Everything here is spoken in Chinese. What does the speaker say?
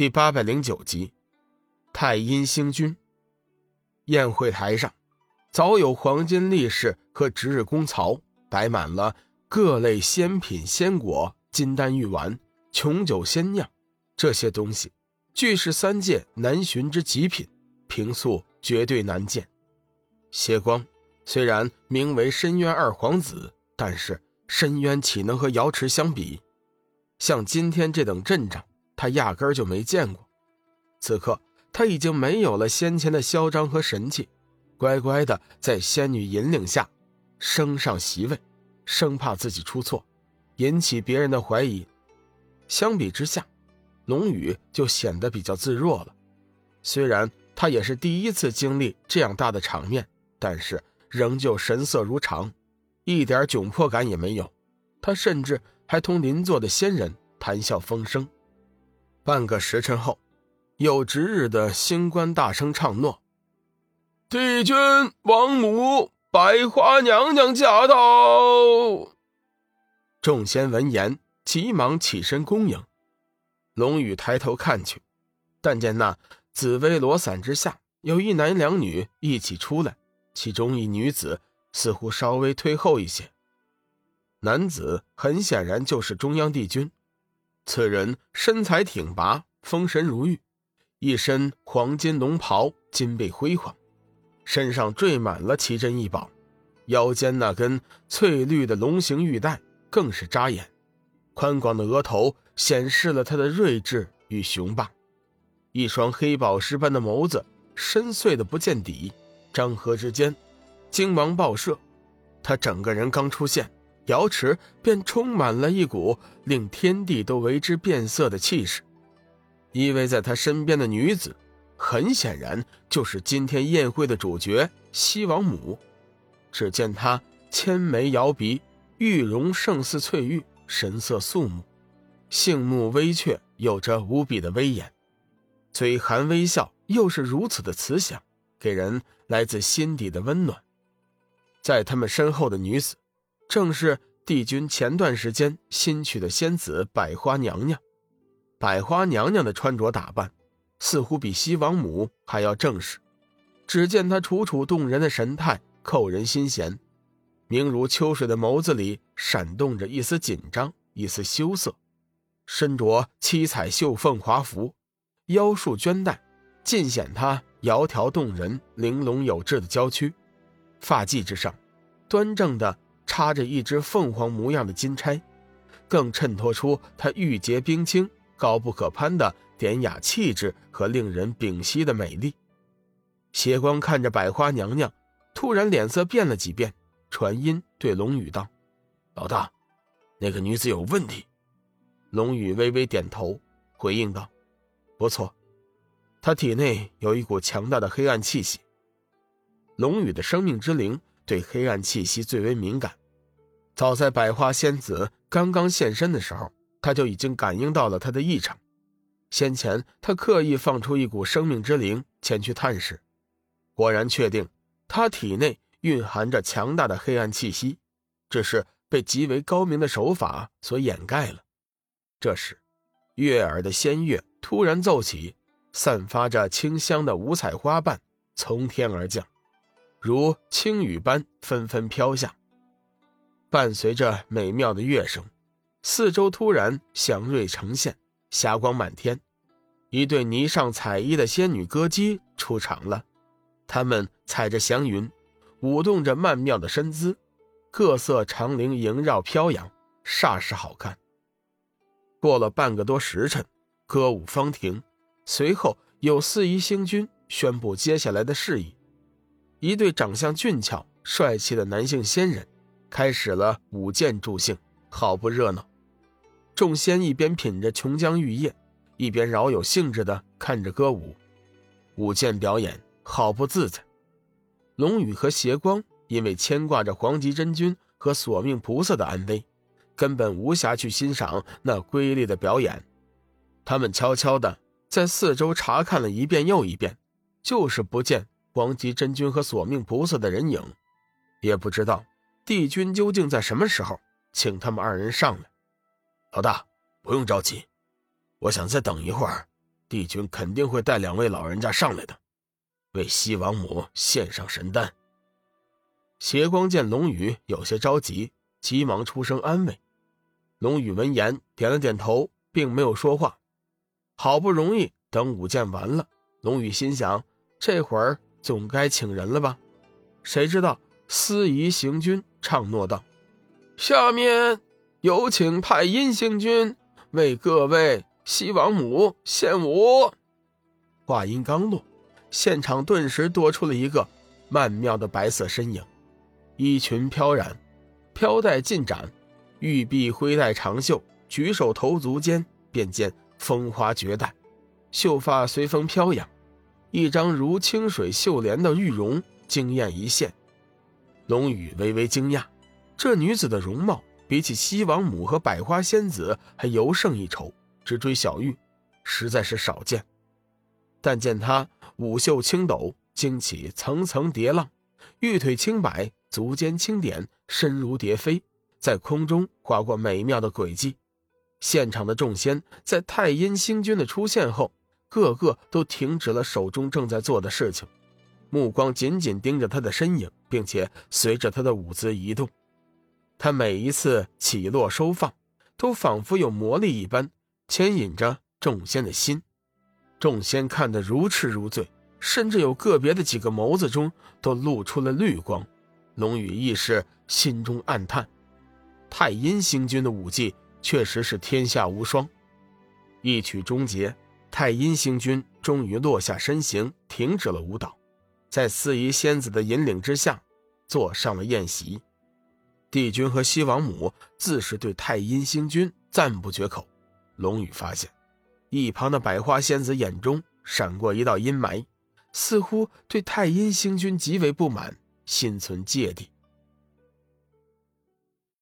第八百零九集，太阴星君。宴会台上，早有黄金力士和值日宫曹摆满了各类仙品、仙果、金丹玉丸、琼酒仙酿，这些东西俱是三界难寻之极品，平素绝对难见。邪光虽然名为深渊二皇子，但是深渊岂能和瑶池相比？像今天这等阵仗。他压根就没见过，此刻他已经没有了先前的嚣张和神气，乖乖的在仙女引领下升上席位，生怕自己出错，引起别人的怀疑。相比之下，龙宇就显得比较自若了。虽然他也是第一次经历这样大的场面，但是仍旧神色如常，一点窘迫感也没有。他甚至还同邻座的仙人谈笑风生。半个时辰后，有值日的星官大声唱诺：“帝君王母百花娘娘驾到！”众仙闻言，急忙起身恭迎。龙宇抬头看去，但见那紫薇罗伞之下有一男两女一起出来，其中一女子似乎稍微退后一些。男子很显然就是中央帝君。此人身材挺拔，风神如玉，一身黄金龙袍，金背辉煌，身上缀满了奇珍异宝，腰间那根翠绿的龙形玉带更是扎眼，宽广的额头显示了他的睿智与雄霸，一双黑宝石般的眸子深邃的不见底，张合之间，精芒爆射，他整个人刚出现。瑶池便充满了一股令天地都为之变色的气势。依偎在他身边的女子，很显然就是今天宴会的主角西王母。只见她千眉摇鼻，玉容胜似翠玉，神色肃穆，杏目微却，有着无比的威严，嘴含微笑，又是如此的慈祥，给人来自心底的温暖。在他们身后的女子。正是帝君前段时间新娶的仙子百花娘娘。百花娘娘的穿着打扮，似乎比西王母还要正式。只见她楚楚动人的神态，扣人心弦。明如秋水的眸子里闪动着一丝紧张，一丝羞涩。身着七彩绣凤华服，腰束绢带，尽显她窈窕动人、玲珑有致的娇躯。发髻之上，端正的。插着一只凤凰模样的金钗，更衬托出她玉洁冰清、高不可攀的典雅气质和令人屏息的美丽。邪光看着百花娘娘，突然脸色变了几变，传音对龙宇道：“老大，那个女子有问题。”龙宇微微点头，回应道：“不错，她体内有一股强大的黑暗气息。龙宇的生命之灵对黑暗气息最为敏感。”早在百花仙子刚刚现身的时候，他就已经感应到了她的异常。先前他刻意放出一股生命之灵前去探视，果然确定他体内蕴含着强大的黑暗气息，只是被极为高明的手法所掩盖了。这时，悦耳的仙乐突然奏起，散发着清香的五彩花瓣从天而降，如轻雨般纷纷飘下。伴随着美妙的乐声，四周突然祥瑞呈现，霞光满天。一对霓裳彩衣的仙女歌姬出场了，她们踩着祥云，舞动着曼妙的身姿，各色长绫萦绕飘扬，煞是好看。过了半个多时辰，歌舞方停，随后有四仪星君宣布接下来的事宜。一对长相俊俏、帅气的男性仙人。开始了舞剑助兴，好不热闹。众仙一边品着琼浆玉液，一边饶有兴致地看着歌舞。舞剑表演好不自在。龙宇和邪光因为牵挂着黄极真君和索命菩萨的安危，根本无暇去欣赏那瑰丽的表演。他们悄悄地在四周查看了一遍又一遍，就是不见黄极真君和索命菩萨的人影，也不知道。帝君究竟在什么时候请他们二人上来？老大，不用着急，我想再等一会儿，帝君肯定会带两位老人家上来的，为西王母献上神丹。邪光见龙宇有些着急，急忙出声安慰。龙宇闻言点了点头，并没有说话。好不容易等舞剑完了，龙宇心想：这会儿总该请人了吧？谁知道司仪行军唱诺道：“下面有请太阴星君为各位西王母献舞。”话音刚落，现场顿时多出了一个曼妙的白色身影。衣裙飘然，飘带尽展，玉臂挥带长袖，举手投足间便见风花绝代，秀发随风飘扬，一张如清水秀莲的玉容惊艳一现。龙宇微微惊讶，这女子的容貌比起西王母和百花仙子还尤胜一筹，只追小玉实在是少见。但见她舞袖轻抖，惊起层层叠浪，玉腿轻摆。足尖轻点，身如蝶飞，在空中划过美妙的轨迹。现场的众仙在太阴星君的出现后，个个都停止了手中正在做的事情，目光紧紧盯着他的身影，并且随着他的舞姿移动。他每一次起落收放，都仿佛有魔力一般，牵引着众仙的心。众仙看得如痴如醉，甚至有个别的几个眸子中都露出了绿光。龙宇亦是心中暗叹，太阴星君的武技确实是天下无双。一曲终结，太阴星君终于落下身形，停止了舞蹈，在四仪仙子的引领之下，坐上了宴席。帝君和西王母自是对太阴星君赞不绝口。龙宇发现，一旁的百花仙子眼中闪过一道阴霾，似乎对太阴星君极为不满。心存芥蒂。